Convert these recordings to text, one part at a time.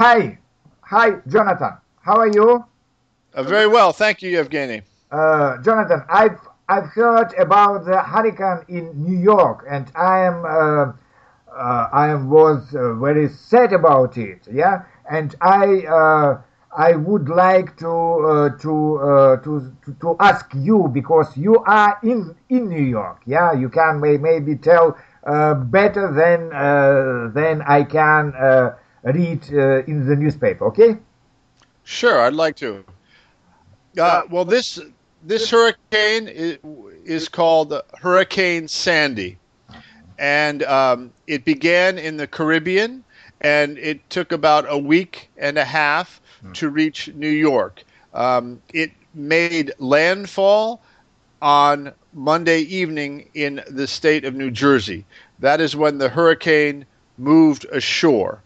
Hi, hi, Jonathan. How are you? Uh, very well, thank you, Evgeny. Uh, Jonathan, I've I've heard about the hurricane in New York, and I am uh, uh, I was uh, very sad about it. Yeah, and I uh, I would like to uh, to, uh, to to to ask you because you are in in New York. Yeah, you can may, maybe tell uh, better than uh, than I can uh, read uh, in the newspaper. Okay. Sure, I'd like to. Uh, well, this this hurricane is, is called Hurricane Sandy, and um, it began in the Caribbean, and it took about a week and a half to reach New York. Um, it made landfall on Monday evening in the state of New Jersey. That is when the hurricane moved ashore.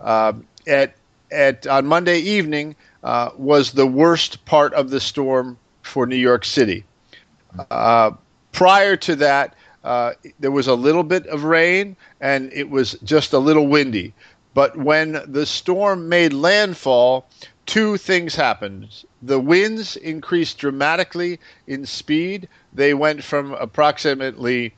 Um, at at on Monday evening uh, was the worst part of the storm for New York City. Uh, prior to that, uh, there was a little bit of rain and it was just a little windy. But when the storm made landfall, two things happened. The winds increased dramatically in speed. They went from approximately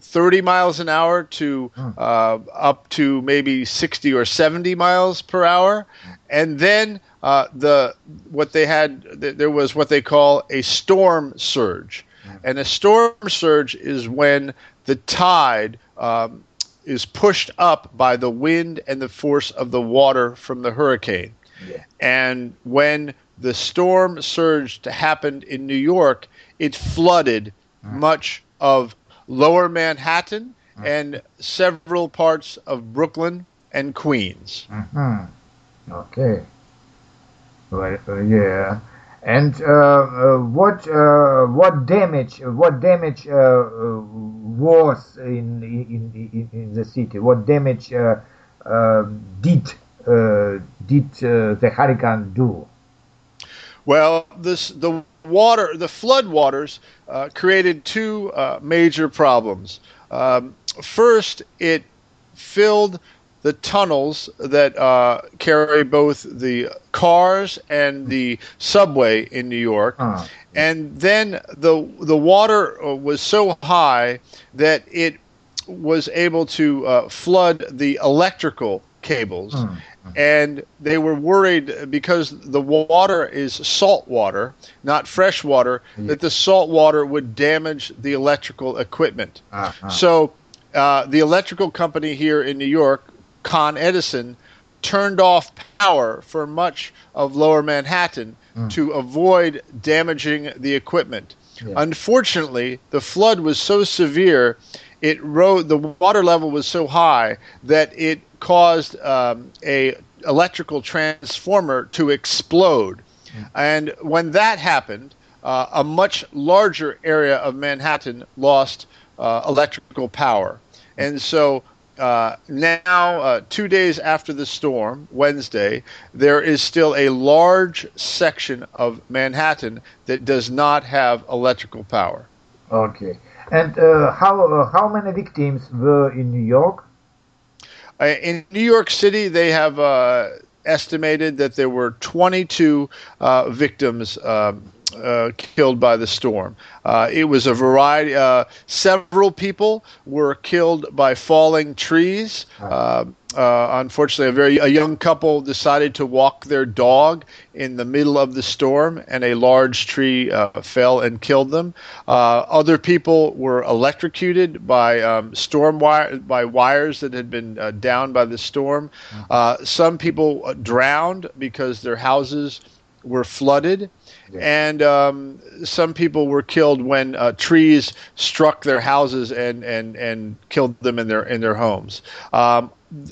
30 miles an hour to uh, up to maybe 60 or 70 miles per hour. And then uh, the what they had th- there was what they call a storm surge. And a storm surge is when the tide um, is pushed up by the wind and the force of the water from the hurricane. Yeah. And when the storm surge happened in New York, it flooded much of lower Manhattan and several parts of Brooklyn and Queens. hmm Okay. Well, uh, yeah. And uh, uh, what uh, what damage what damage uh, uh, was in, in in in the city? What damage uh, uh, did uh, did uh, the hurricane do? Well, this the water, the flood waters, uh, created two uh, major problems. Um, first, it filled the tunnels that uh, carry both the cars and the subway in New York, Ah. and then the the water uh, was so high that it was able to uh, flood the electrical cables Mm. and they were worried because the water is salt water, not fresh water, that the salt water would damage the electrical equipment. Ah. So uh, the electrical company here in New York, Con Edison, turned off power for much of lower Manhattan to avoid damaging the equipment. Yeah. Unfortunately, the flood was so severe, it rode the water level was so high that it caused um, a electrical transformer to explode. And when that happened, uh, a much larger area of Manhattan lost uh, electrical power. And so uh, now, uh, two days after the storm, Wednesday, there is still a large section of Manhattan that does not have electrical power. Okay. And uh, how uh, how many victims were in New York? In New York City, they have uh, estimated that there were 22 uh, victims um, uh, killed by the storm. Uh, it was a variety. Uh, several people were killed by falling trees. Uh, uh, unfortunately, a very a young couple decided to walk their dog in the middle of the storm, and a large tree uh, fell and killed them. Uh, other people were electrocuted by um, storm wire by wires that had been uh, down by the storm. Uh, some people drowned because their houses were flooded. And um, some people were killed when uh, trees struck their houses and, and, and killed them in their in their homes. Um,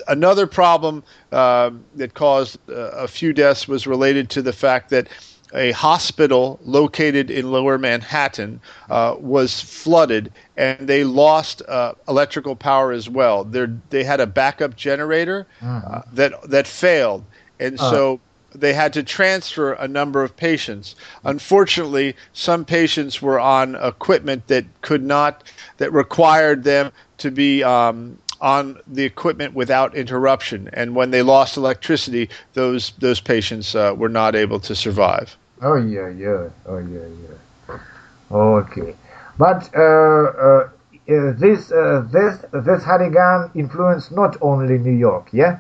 another problem uh, that caused uh, a few deaths was related to the fact that a hospital located in lower Manhattan uh, was flooded and they lost uh, electrical power as well. They're, they had a backup generator uh, that, that failed. And so they had to transfer a number of patients. Unfortunately, some patients were on equipment that could not, that required them to be um, on the equipment without interruption. And when they lost electricity, those those patients uh, were not able to survive. Oh yeah, yeah. Oh yeah, yeah. Okay, but uh, uh, uh this uh, this this hurricane influenced not only New York, yeah.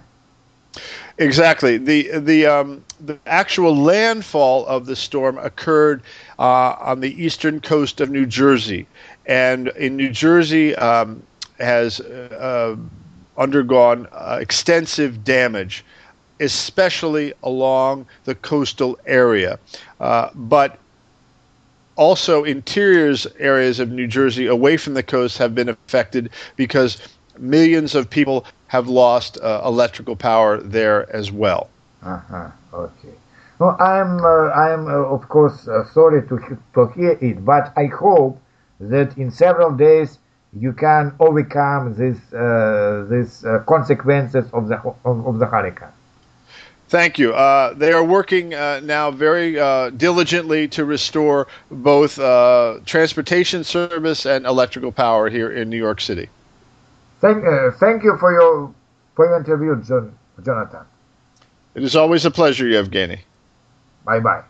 Exactly. The the um, the actual landfall of the storm occurred uh, on the eastern coast of New Jersey, and in New Jersey um, has uh, undergone uh, extensive damage, especially along the coastal area, uh, but also interiors areas of New Jersey away from the coast have been affected because millions of people have lost uh, electrical power there as well. Uh-huh. Okay. Well, I'm uh, I'm uh, of course uh, sorry to to hear it, but I hope that in several days you can overcome this uh, this uh, consequences of the of, of, the hurricane. Thank you. they are working now very diligently to restore both transportation service and electrical power here in New York City. Thank, uh, thank you for your for your interview, John, Jonathan. It is always a pleasure, Evgeny. Bye bye.